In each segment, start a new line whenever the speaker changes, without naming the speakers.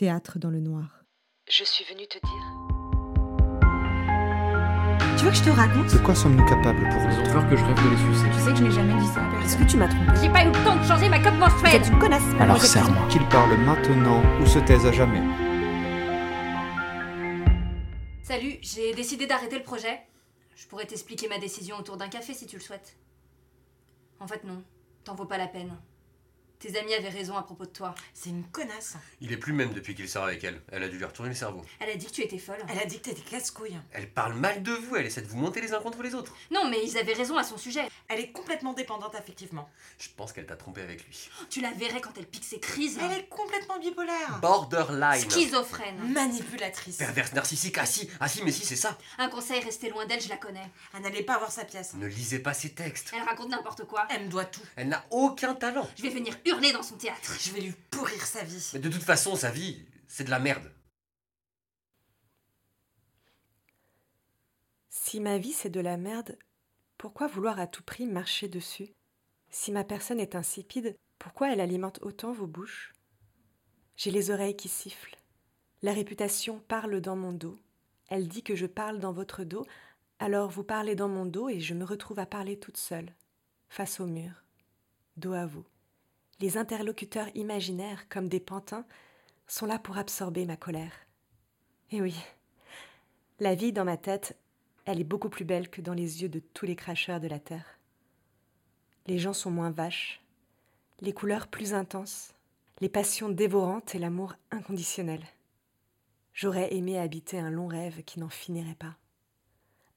Théâtre dans le noir.
Je suis venue te dire.
Tu veux que je te raconte?
De quoi sommes-nous capables pour
Ils ont
autres
peur que je rêve de les sucer.
Tu sais que je n'ai jamais dit ça.
Est-ce que tu m'as trompé
J'ai pas eu le temps de changer ma cote
Vous
menstruelle
êtes une connasse
Alors serre-moi.
Qu'ils parlent maintenant ou se taisent à jamais.
Salut, j'ai décidé d'arrêter le projet. Je pourrais t'expliquer ma décision autour d'un café si tu le souhaites. En fait, non, t'en vaut pas la peine. Tes amis avaient raison à propos de toi.
C'est une connasse.
Il est plus même depuis qu'il sort avec elle. Elle a dû lui retourner le cerveau.
Elle a dit que tu étais folle.
Elle a dit que t'étais casse-couille.
Elle parle mal de vous, elle essaie de vous monter les uns contre les autres.
Non, mais ils avaient raison à son sujet.
Elle est complètement dépendante affectivement.
Je pense qu'elle t'a trompé avec lui.
Tu la verrais quand elle pique ses crises.
Elle est complètement bipolaire.
Borderline.
Schizophrène.
Manipulatrice.
Perverse narcissique. Ah si, ah si, mais si, c'est ça.
Un conseil, restez loin d'elle, je la connais.
Elle n'allait pas avoir sa pièce.
Ne lisez pas ses textes.
Elle raconte n'importe quoi.
Elle me doit tout.
Elle n'a aucun talent.
Je vais venir hurler dans son théâtre.
Je vais lui pourrir sa vie.
Mais de toute façon, sa vie, c'est de la merde.
Si ma vie c'est de la merde, pourquoi vouloir à tout prix marcher dessus? Si ma personne est insipide, pourquoi elle alimente autant vos bouches? J'ai les oreilles qui sifflent. La réputation parle dans mon dos. Elle dit que je parle dans votre dos, alors vous parlez dans mon dos et je me retrouve à parler toute seule, face au mur, dos à vous. Les interlocuteurs imaginaires, comme des pantins, sont là pour absorber ma colère. Et oui, la vie dans ma tête, elle est beaucoup plus belle que dans les yeux de tous les cracheurs de la terre. Les gens sont moins vaches, les couleurs plus intenses, les passions dévorantes et l'amour inconditionnel. J'aurais aimé habiter un long rêve qui n'en finirait pas.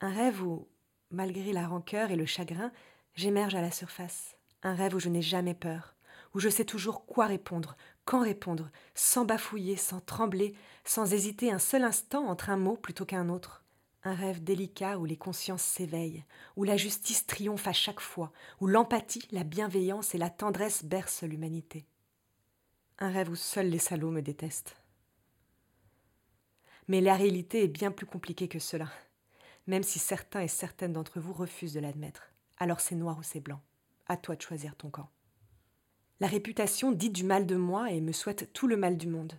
Un rêve où, malgré la rancœur et le chagrin, j'émerge à la surface. Un rêve où je n'ai jamais peur, où je sais toujours quoi répondre, quand répondre, sans bafouiller, sans trembler, sans hésiter un seul instant entre un mot plutôt qu'un autre. Un rêve délicat où les consciences s'éveillent, où la justice triomphe à chaque fois, où l'empathie, la bienveillance et la tendresse bercent l'humanité. Un rêve où seuls les salauds me détestent. Mais la réalité est bien plus compliquée que cela, même si certains et certaines d'entre vous refusent de l'admettre. Alors c'est noir ou c'est blanc. À toi de choisir ton camp. La réputation dit du mal de moi et me souhaite tout le mal du monde.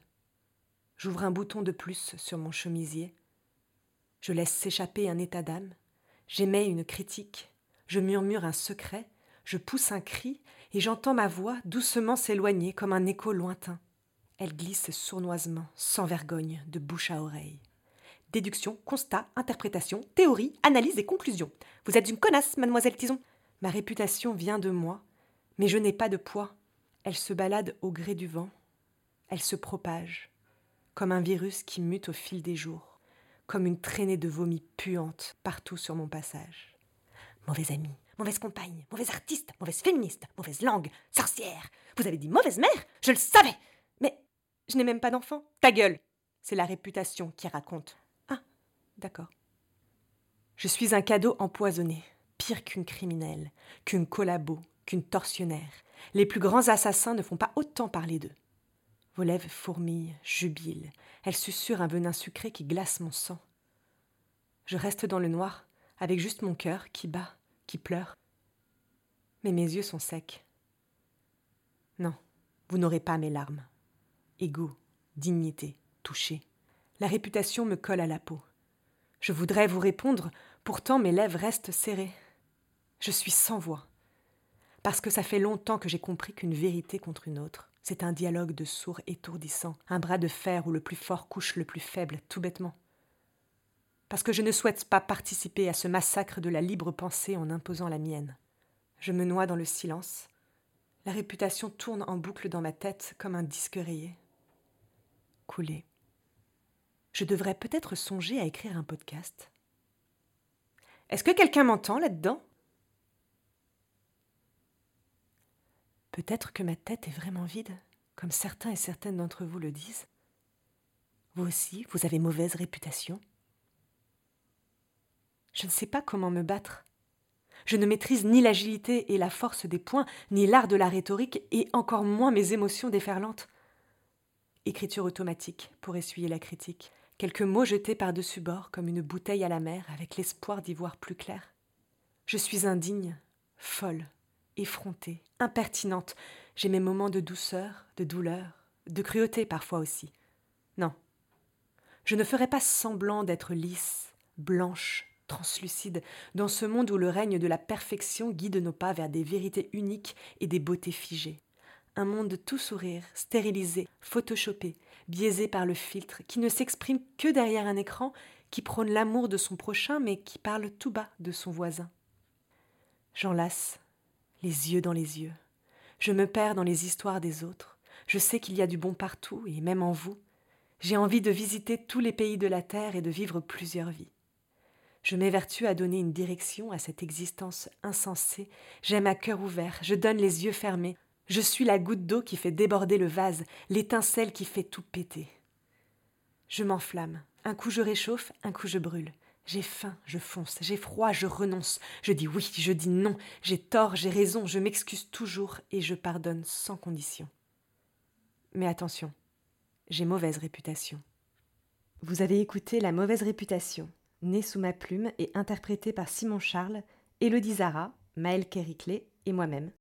J'ouvre un bouton de plus sur mon chemisier. Je laisse s'échapper un état d'âme. J'émets une critique. Je murmure un secret. Je pousse un cri et j'entends ma voix doucement s'éloigner comme un écho lointain. Elle glisse sournoisement, sans vergogne, de bouche à oreille. Déduction, constat, interprétation, théorie, analyse et conclusion. Vous êtes une connasse, mademoiselle Tison. Ma réputation vient de moi, mais je n'ai pas de poids. Elle se balade au gré du vent. Elle se propage, comme un virus qui mute au fil des jours, comme une traînée de vomi puante partout sur mon passage. Mauvaise amie, mauvaise compagne, mauvaise artiste, mauvaise féministe, mauvaise langue, sorcière. Vous avez dit mauvaise mère Je le savais Mais je n'ai même pas d'enfant. Ta gueule C'est la réputation qui raconte. Ah, d'accord. Je suis un cadeau empoisonné, pire qu'une criminelle, qu'une collabo, qu'une tortionnaire. Les plus grands assassins ne font pas autant parler d'eux. Vos lèvres fourmillent, jubilent. Elles susurrent un venin sucré qui glace mon sang. Je reste dans le noir, avec juste mon cœur qui bat, qui pleure. Mais mes yeux sont secs. Non, vous n'aurez pas mes larmes. Égout, dignité, toucher. La réputation me colle à la peau. Je voudrais vous répondre, pourtant mes lèvres restent serrées. Je suis sans voix. Parce que ça fait longtemps que j'ai compris qu'une vérité contre une autre, c'est un dialogue de sourds étourdissant, un bras de fer où le plus fort couche le plus faible, tout bêtement. Parce que je ne souhaite pas participer à ce massacre de la libre pensée en imposant la mienne. Je me noie dans le silence. La réputation tourne en boucle dans ma tête comme un disque rayé. Coulé. Je devrais peut-être songer à écrire un podcast. Est-ce que quelqu'un m'entend là-dedans? Peut-être que ma tête est vraiment vide, comme certains et certaines d'entre vous le disent. Vous aussi, vous avez mauvaise réputation. Je ne sais pas comment me battre. Je ne maîtrise ni l'agilité et la force des poings, ni l'art de la rhétorique, et encore moins mes émotions déferlantes. Écriture automatique pour essuyer la critique, quelques mots jetés par-dessus bord comme une bouteille à la mer avec l'espoir d'y voir plus clair. Je suis indigne, folle, effrontée, impertinente. J'ai mes moments de douceur, de douleur, de cruauté parfois aussi. Non. Je ne ferai pas semblant d'être lisse, blanche, translucide, dans ce monde où le règne de la perfection guide nos pas vers des vérités uniques et des beautés figées. Un monde tout sourire, stérilisé, photoshopé, biaisé par le filtre, qui ne s'exprime que derrière un écran, qui prône l'amour de son prochain, mais qui parle tout bas de son voisin. J'enlace, les yeux dans les yeux. Je me perds dans les histoires des autres. Je sais qu'il y a du bon partout, et même en vous. J'ai envie de visiter tous les pays de la Terre et de vivre plusieurs vies. Je m'évertue à donner une direction à cette existence insensée. J'aime à cœur ouvert, je donne les yeux fermés. Je suis la goutte d'eau qui fait déborder le vase, l'étincelle qui fait tout péter. Je m'enflamme. Un coup je réchauffe, un coup je brûle. J'ai faim, je fonce, j'ai froid, je renonce, je dis oui, je dis non, j'ai tort, j'ai raison, je m'excuse toujours et je pardonne sans condition. Mais attention, j'ai mauvaise réputation. Vous avez écouté La mauvaise réputation, née sous ma plume et interprétée par Simon Charles, Élodie Zara, Maël Kériclé et moi-même,